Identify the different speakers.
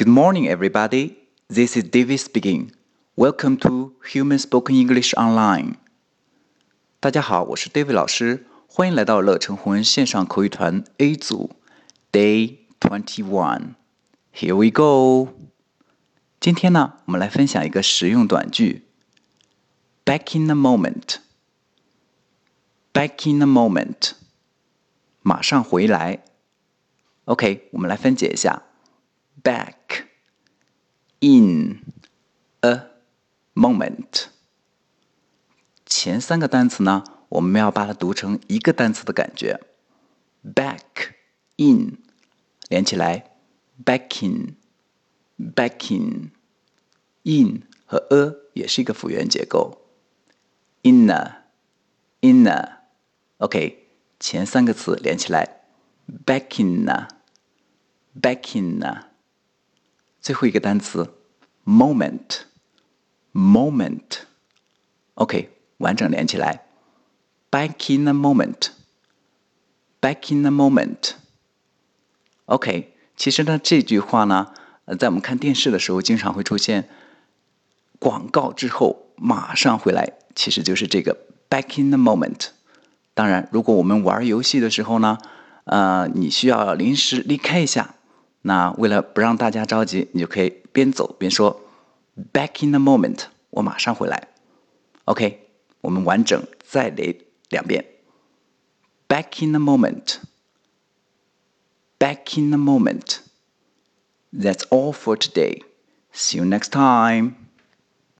Speaker 1: Good morning, everybody. This is David speaking. Welcome to Human Spoken English Online. 大家好，我是 David 老师，欢迎来到乐成红人线上口语团 A 组 Day Twenty One. Here we go. 今天呢，我们来分享一个实用短句。Back in a moment. Back in a moment. 马上回来。OK，我们来分解一下。 back in a moment。前三个单词呢，我们要把它读成一个单词的感觉，back in 连起来，back in back in in 和 a 也是一个辅元结构，inner inner OK，前三个词连起来，back in 呢，back in 呢。最后一个单词 moment，moment，OK，完整连起来，back in a moment，back in a moment，OK，其实呢这句话呢，在我们看电视的时候经常会出现，广告之后马上回来，其实就是这个 back in a moment。当然，如果我们玩游戏的时候呢，呃，你需要临时离开一下。那为了不让大家着急，你就可以边走边说，Back in a moment，我马上回来。OK，我们完整再来两遍，Back in a moment，Back in a moment。That's all for today. See you next time.